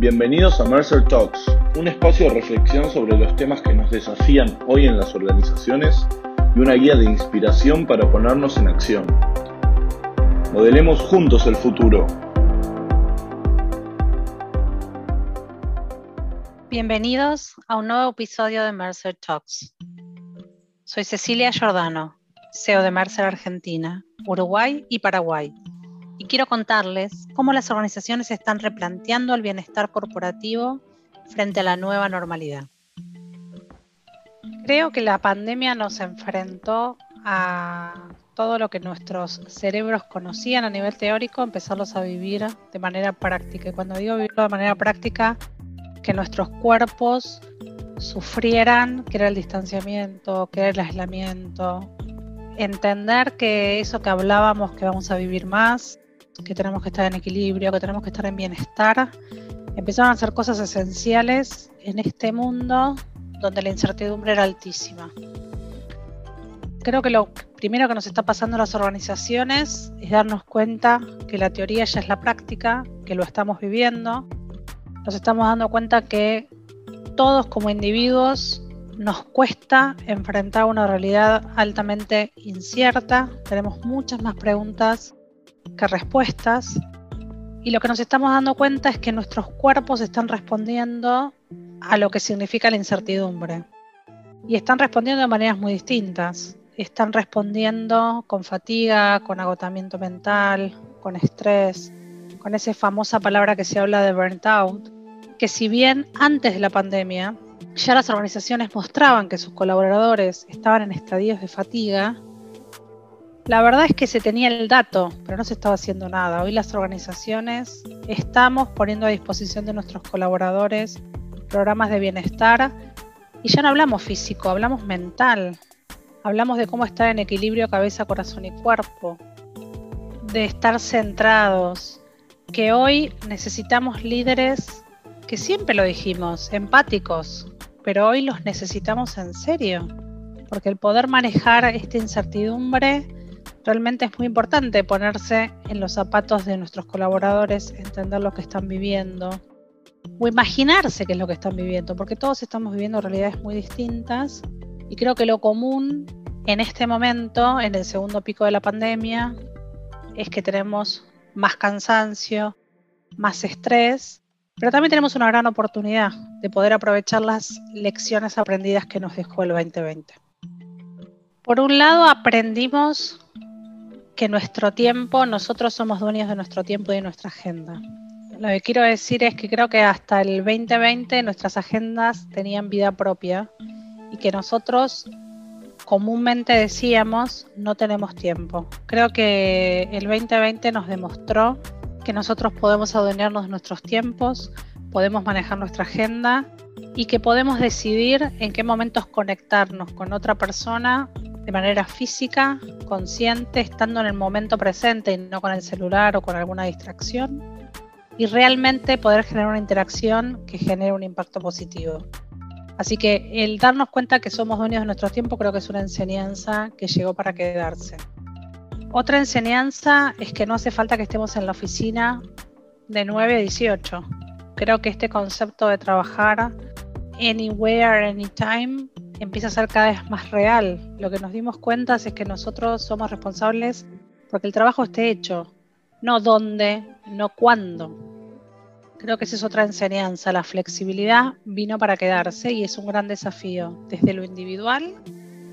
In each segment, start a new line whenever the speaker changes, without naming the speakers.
Bienvenidos a Mercer Talks, un espacio de reflexión sobre los temas que nos desafían hoy en las organizaciones y una guía de inspiración para ponernos en acción. Modelemos juntos el futuro.
Bienvenidos a un nuevo episodio de Mercer Talks. Soy Cecilia Giordano, CEO de Mercer Argentina, Uruguay y Paraguay y quiero contarles cómo las organizaciones están replanteando el bienestar corporativo frente a la nueva normalidad. Creo que la pandemia nos enfrentó a todo lo que nuestros cerebros conocían a nivel teórico, empezarlos a vivir de manera práctica. Y cuando digo vivirlo de manera práctica, que nuestros cuerpos sufrieran, que era el distanciamiento, que era el aislamiento, entender que eso que hablábamos, que vamos a vivir más, que tenemos que estar en equilibrio, que tenemos que estar en bienestar, empezaron a hacer cosas esenciales en este mundo donde la incertidumbre era altísima. Creo que lo primero que nos está pasando en las organizaciones es darnos cuenta que la teoría ya es la práctica, que lo estamos viviendo. Nos estamos dando cuenta que todos como individuos nos cuesta enfrentar una realidad altamente incierta. Tenemos muchas más preguntas respuestas. Y lo que nos estamos dando cuenta es que nuestros cuerpos están respondiendo a lo que significa la incertidumbre. Y están respondiendo de maneras muy distintas. Están respondiendo con fatiga, con agotamiento mental, con estrés, con esa famosa palabra que se habla de burnt out, que si bien antes de la pandemia ya las organizaciones mostraban que sus colaboradores estaban en estadios de fatiga, la verdad es que se tenía el dato, pero no se estaba haciendo nada. Hoy las organizaciones estamos poniendo a disposición de nuestros colaboradores programas de bienestar y ya no hablamos físico, hablamos mental. Hablamos de cómo estar en equilibrio cabeza, corazón y cuerpo, de estar centrados, que hoy necesitamos líderes que siempre lo dijimos, empáticos, pero hoy los necesitamos en serio, porque el poder manejar esta incertidumbre Realmente es muy importante ponerse en los zapatos de nuestros colaboradores, entender lo que están viviendo o imaginarse qué es lo que están viviendo, porque todos estamos viviendo realidades muy distintas y creo que lo común en este momento, en el segundo pico de la pandemia, es que tenemos más cansancio, más estrés, pero también tenemos una gran oportunidad de poder aprovechar las lecciones aprendidas que nos dejó el 2020. Por un lado, aprendimos que nuestro tiempo, nosotros somos dueños de nuestro tiempo y de nuestra agenda. Lo que quiero decir es que creo que hasta el 2020 nuestras agendas tenían vida propia y que nosotros comúnmente decíamos no tenemos tiempo. Creo que el 2020 nos demostró que nosotros podemos adueñarnos de nuestros tiempos, podemos manejar nuestra agenda y que podemos decidir en qué momentos conectarnos con otra persona de manera física, consciente, estando en el momento presente y no con el celular o con alguna distracción, y realmente poder generar una interacción que genere un impacto positivo. Así que el darnos cuenta que somos dueños de nuestro tiempo creo que es una enseñanza que llegó para quedarse. Otra enseñanza es que no hace falta que estemos en la oficina de 9 a 18. Creo que este concepto de trabajar anywhere, anytime empieza a ser cada vez más real. Lo que nos dimos cuenta es que nosotros somos responsables porque el trabajo esté hecho, no dónde, no cuándo. Creo que esa es otra enseñanza. La flexibilidad vino para quedarse y es un gran desafío desde lo individual,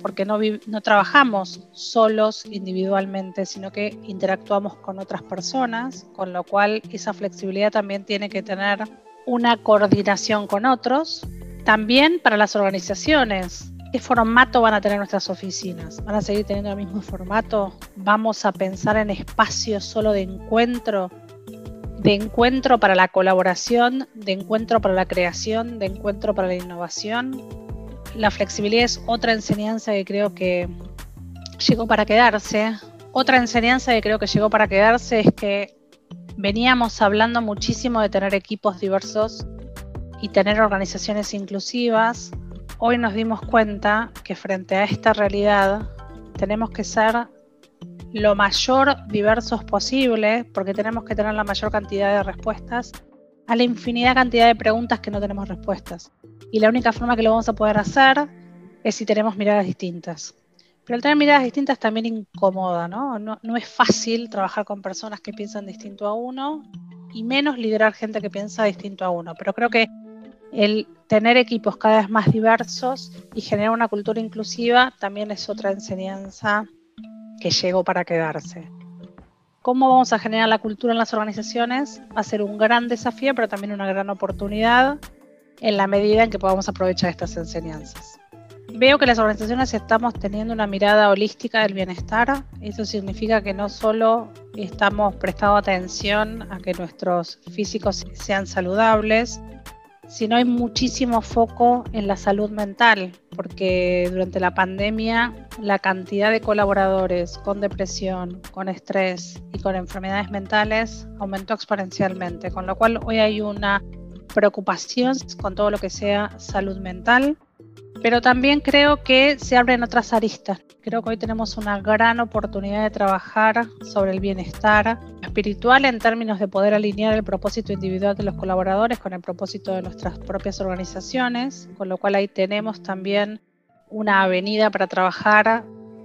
porque no, no trabajamos solos individualmente, sino que interactuamos con otras personas, con lo cual esa flexibilidad también tiene que tener una coordinación con otros también para las organizaciones, ¿qué formato van a tener nuestras oficinas? ¿Van a seguir teniendo el mismo formato? ¿Vamos a pensar en espacios solo de encuentro? De encuentro para la colaboración, de encuentro para la creación, de encuentro para la innovación. La flexibilidad es otra enseñanza que creo que llegó para quedarse. Otra enseñanza que creo que llegó para quedarse es que veníamos hablando muchísimo de tener equipos diversos y tener organizaciones inclusivas, hoy nos dimos cuenta que frente a esta realidad tenemos que ser lo mayor diversos posible, porque tenemos que tener la mayor cantidad de respuestas a la infinidad cantidad de preguntas que no tenemos respuestas. Y la única forma que lo vamos a poder hacer es si tenemos miradas distintas. Pero el tener miradas distintas también incomoda, ¿no? ¿no? No es fácil trabajar con personas que piensan distinto a uno y menos liderar gente que piensa distinto a uno. Pero creo que el tener equipos cada vez más diversos y generar una cultura inclusiva también es otra enseñanza que llegó para quedarse. ¿Cómo vamos a generar la cultura en las organizaciones? Va a ser un gran desafío, pero también una gran oportunidad en la medida en que podamos aprovechar estas enseñanzas. Veo que las organizaciones estamos teniendo una mirada holística del bienestar. Eso significa que no solo estamos prestando atención a que nuestros físicos sean saludables, sino hay muchísimo foco en la salud mental, porque durante la pandemia la cantidad de colaboradores con depresión, con estrés y con enfermedades mentales aumentó exponencialmente, con lo cual hoy hay una preocupación con todo lo que sea salud mental pero también creo que se abren otras aristas. Creo que hoy tenemos una gran oportunidad de trabajar sobre el bienestar espiritual en términos de poder alinear el propósito individual de los colaboradores con el propósito de nuestras propias organizaciones, con lo cual ahí tenemos también una avenida para trabajar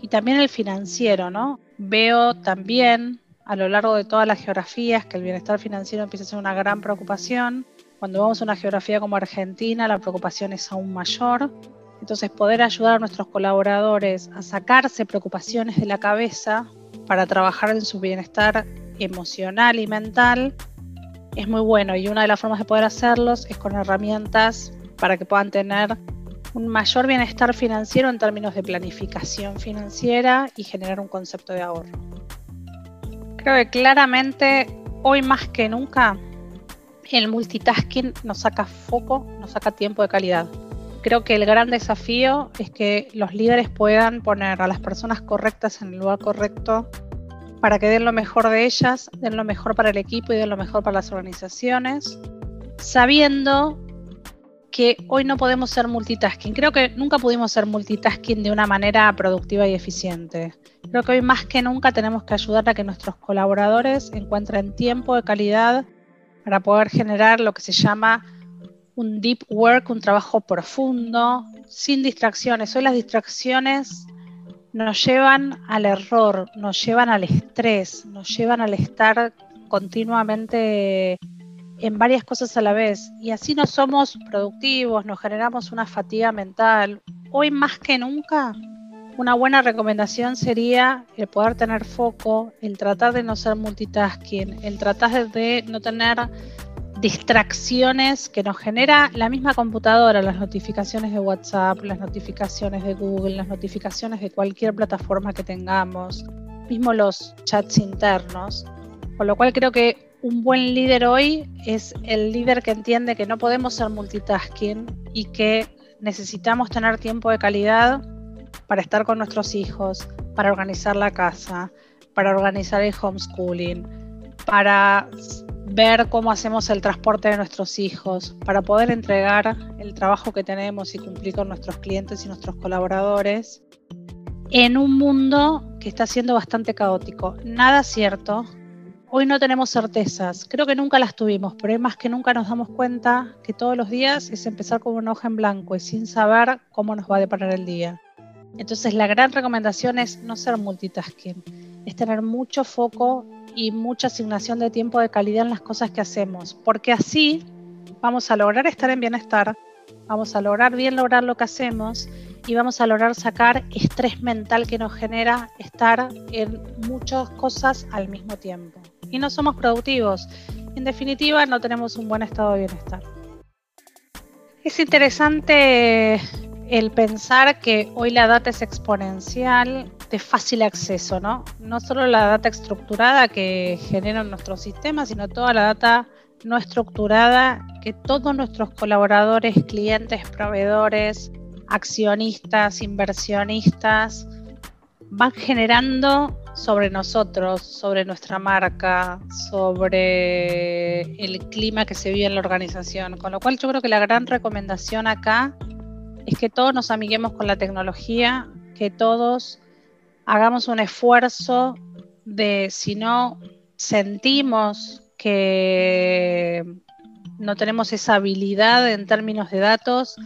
y también el financiero, ¿no? Veo también a lo largo de todas las geografías que el bienestar financiero empieza a ser una gran preocupación. Cuando vamos a una geografía como Argentina, la preocupación es aún mayor entonces, poder ayudar a nuestros colaboradores a sacarse preocupaciones de la cabeza para trabajar en su bienestar emocional y mental es muy bueno y una de las formas de poder hacerlos es con herramientas para que puedan tener un mayor bienestar financiero en términos de planificación financiera y generar un concepto de ahorro. Creo que claramente hoy más que nunca el multitasking nos saca foco, nos saca tiempo de calidad creo que el gran desafío es que los líderes puedan poner a las personas correctas en el lugar correcto para que den lo mejor de ellas, den lo mejor para el equipo y den lo mejor para las organizaciones, sabiendo que hoy no podemos ser multitasking. Creo que nunca pudimos ser multitasking de una manera productiva y eficiente. Creo que hoy más que nunca tenemos que ayudar a que nuestros colaboradores encuentren tiempo de calidad para poder generar lo que se llama un deep work, un trabajo profundo, sin distracciones. Hoy las distracciones nos llevan al error, nos llevan al estrés, nos llevan al estar continuamente en varias cosas a la vez. Y así no somos productivos, nos generamos una fatiga mental. Hoy más que nunca, una buena recomendación sería el poder tener foco, el tratar de no ser multitasking, el tratar de no tener distracciones que nos genera la misma computadora, las notificaciones de WhatsApp, las notificaciones de Google, las notificaciones de cualquier plataforma que tengamos, mismo los chats internos. Con lo cual creo que un buen líder hoy es el líder que entiende que no podemos ser multitasking y que necesitamos tener tiempo de calidad para estar con nuestros hijos, para organizar la casa, para organizar el homeschooling, para ver cómo hacemos el transporte de nuestros hijos para poder entregar el trabajo que tenemos y cumplir con nuestros clientes y nuestros colaboradores en un mundo que está siendo bastante caótico. Nada cierto. Hoy no tenemos certezas. Creo que nunca las tuvimos, pero es más que nunca nos damos cuenta que todos los días es empezar con una hoja en blanco y sin saber cómo nos va a deparar el día. Entonces la gran recomendación es no ser multitasking, es tener mucho foco y mucha asignación de tiempo de calidad en las cosas que hacemos, porque así vamos a lograr estar en bienestar, vamos a lograr bien lograr lo que hacemos y vamos a lograr sacar estrés mental que nos genera estar en muchas cosas al mismo tiempo. Y no somos productivos. En definitiva, no tenemos un buen estado de bienestar. Es interesante el pensar que hoy la data es exponencial, de fácil acceso, ¿no? No solo la data estructurada que generan nuestros sistemas, sino toda la data no estructurada que todos nuestros colaboradores, clientes, proveedores, accionistas, inversionistas van generando sobre nosotros, sobre nuestra marca, sobre el clima que se vive en la organización. Con lo cual yo creo que la gran recomendación acá es que todos nos amiguemos con la tecnología, que todos hagamos un esfuerzo de si no sentimos que no tenemos esa habilidad en términos de datos,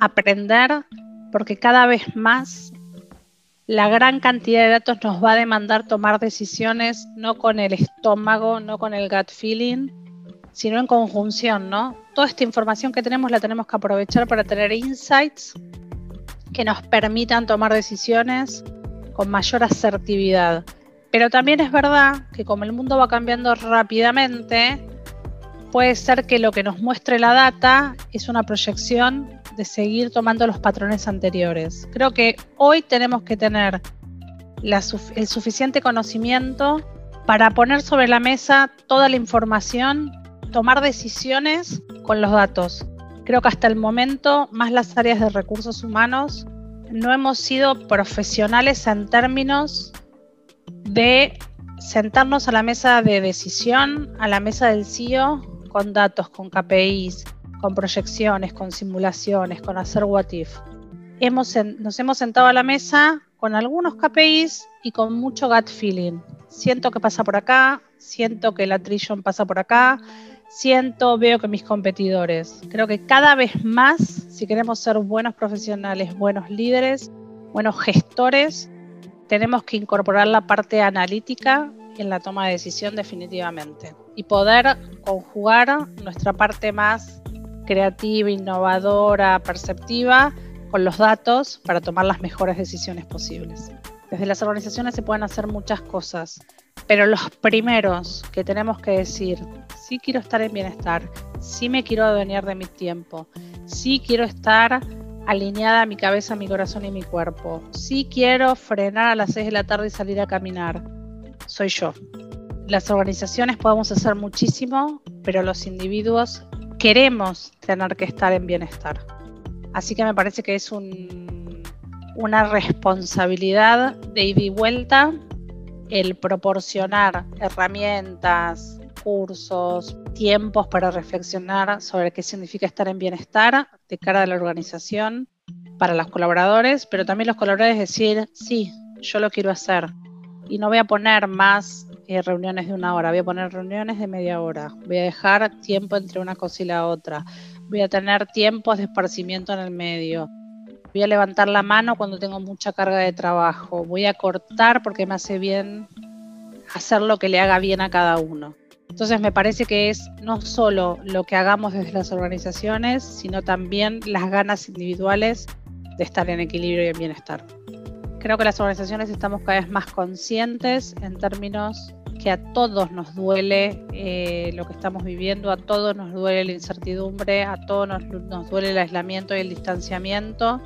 aprender, porque cada vez más la gran cantidad de datos nos va a demandar tomar decisiones no con el estómago, no con el gut feeling, sino en conjunción, ¿no? Toda esta información que tenemos la tenemos que aprovechar para tener insights que nos permitan tomar decisiones con mayor asertividad. Pero también es verdad que como el mundo va cambiando rápidamente, puede ser que lo que nos muestre la data es una proyección de seguir tomando los patrones anteriores. Creo que hoy tenemos que tener el suficiente conocimiento para poner sobre la mesa toda la información, tomar decisiones con los datos. Creo que hasta el momento, más las áreas de recursos humanos, no hemos sido profesionales en términos de sentarnos a la mesa de decisión, a la mesa del CEO, con datos, con KPIs, con proyecciones, con simulaciones, con hacer what if. Hemos, nos hemos sentado a la mesa con algunos KPIs y con mucho gut feeling. Siento que pasa por acá, siento que la Trillion pasa por acá, siento, veo que mis competidores. Creo que cada vez más, si queremos ser buenos profesionales, buenos líderes, buenos gestores, tenemos que incorporar la parte analítica en la toma de decisión definitivamente y poder conjugar nuestra parte más creativa, innovadora, perceptiva con los datos para tomar las mejores decisiones posibles. Desde las organizaciones se pueden hacer muchas cosas, pero los primeros que tenemos que decir, sí quiero estar en bienestar, sí me quiero adueñar de mi tiempo, sí quiero estar alineada a mi cabeza, mi corazón y mi cuerpo. Sí quiero frenar a las 6 de la tarde y salir a caminar. Soy yo. Las organizaciones podemos hacer muchísimo, pero los individuos queremos tener que estar en bienestar. Así que me parece que es una responsabilidad de ida y vuelta el proporcionar herramientas, cursos, tiempos para reflexionar sobre qué significa estar en bienestar de cara a la organización para los colaboradores, pero también los colaboradores decir, sí, yo lo quiero hacer. Y no voy a poner más eh, reuniones de una hora, voy a poner reuniones de media hora, voy a dejar tiempo entre una cosa y la otra, voy a tener tiempos de esparcimiento en el medio, voy a levantar la mano cuando tengo mucha carga de trabajo, voy a cortar porque me hace bien hacer lo que le haga bien a cada uno. Entonces me parece que es no solo lo que hagamos desde las organizaciones, sino también las ganas individuales de estar en equilibrio y en bienestar. Creo que las organizaciones estamos cada vez más conscientes en términos que a todos nos duele eh, lo que estamos viviendo, a todos nos duele la incertidumbre, a todos nos, nos duele el aislamiento y el distanciamiento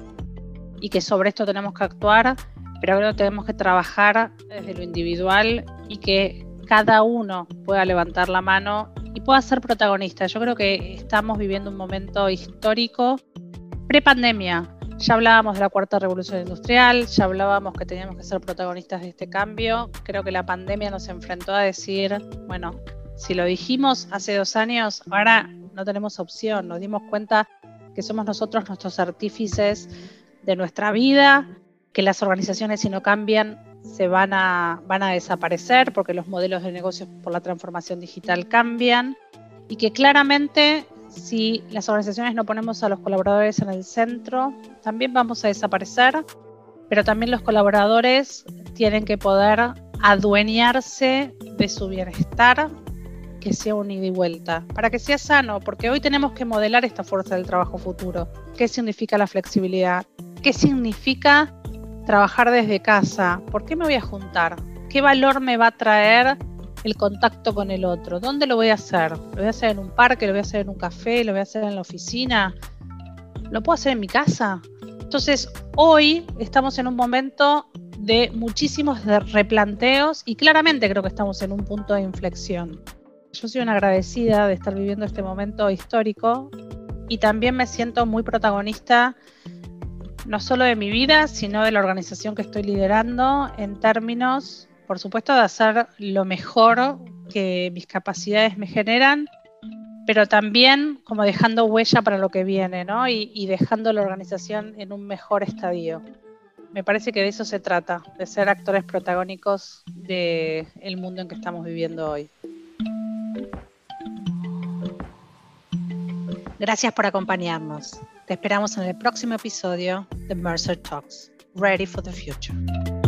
y que sobre esto tenemos que actuar, pero que tenemos que trabajar desde lo individual y que cada uno pueda levantar la mano y pueda ser protagonista. Yo creo que estamos viviendo un momento histórico pre-pandemia. Ya hablábamos de la cuarta revolución industrial, ya hablábamos que teníamos que ser protagonistas de este cambio. Creo que la pandemia nos enfrentó a decir, bueno, si lo dijimos hace dos años, ahora no tenemos opción. Nos dimos cuenta que somos nosotros nuestros artífices de nuestra vida, que las organizaciones si no cambian se van a, van a desaparecer porque los modelos de negocios por la transformación digital cambian y que claramente si las organizaciones no ponemos a los colaboradores en el centro, también vamos a desaparecer, pero también los colaboradores tienen que poder adueñarse de su bienestar, que sea un ida y vuelta, para que sea sano, porque hoy tenemos que modelar esta fuerza del trabajo futuro. ¿Qué significa la flexibilidad? ¿Qué significa trabajar desde casa, ¿por qué me voy a juntar? ¿Qué valor me va a traer el contacto con el otro? ¿Dónde lo voy a hacer? ¿Lo voy a hacer en un parque? ¿Lo voy a hacer en un café? ¿Lo voy a hacer en la oficina? ¿Lo puedo hacer en mi casa? Entonces, hoy estamos en un momento de muchísimos replanteos y claramente creo que estamos en un punto de inflexión. Yo soy una agradecida de estar viviendo este momento histórico y también me siento muy protagonista no solo de mi vida, sino de la organización que estoy liderando en términos, por supuesto, de hacer lo mejor que mis capacidades me generan, pero también como dejando huella para lo que viene, ¿no? Y, dejando la organización en un mejor estadio. Me parece que de eso se trata, de ser actores protagónicos del mundo en que estamos viviendo hoy. Gracias por acompañarnos. Te esperamos en el próximo episodio de Mercer Talks, Ready for the Future.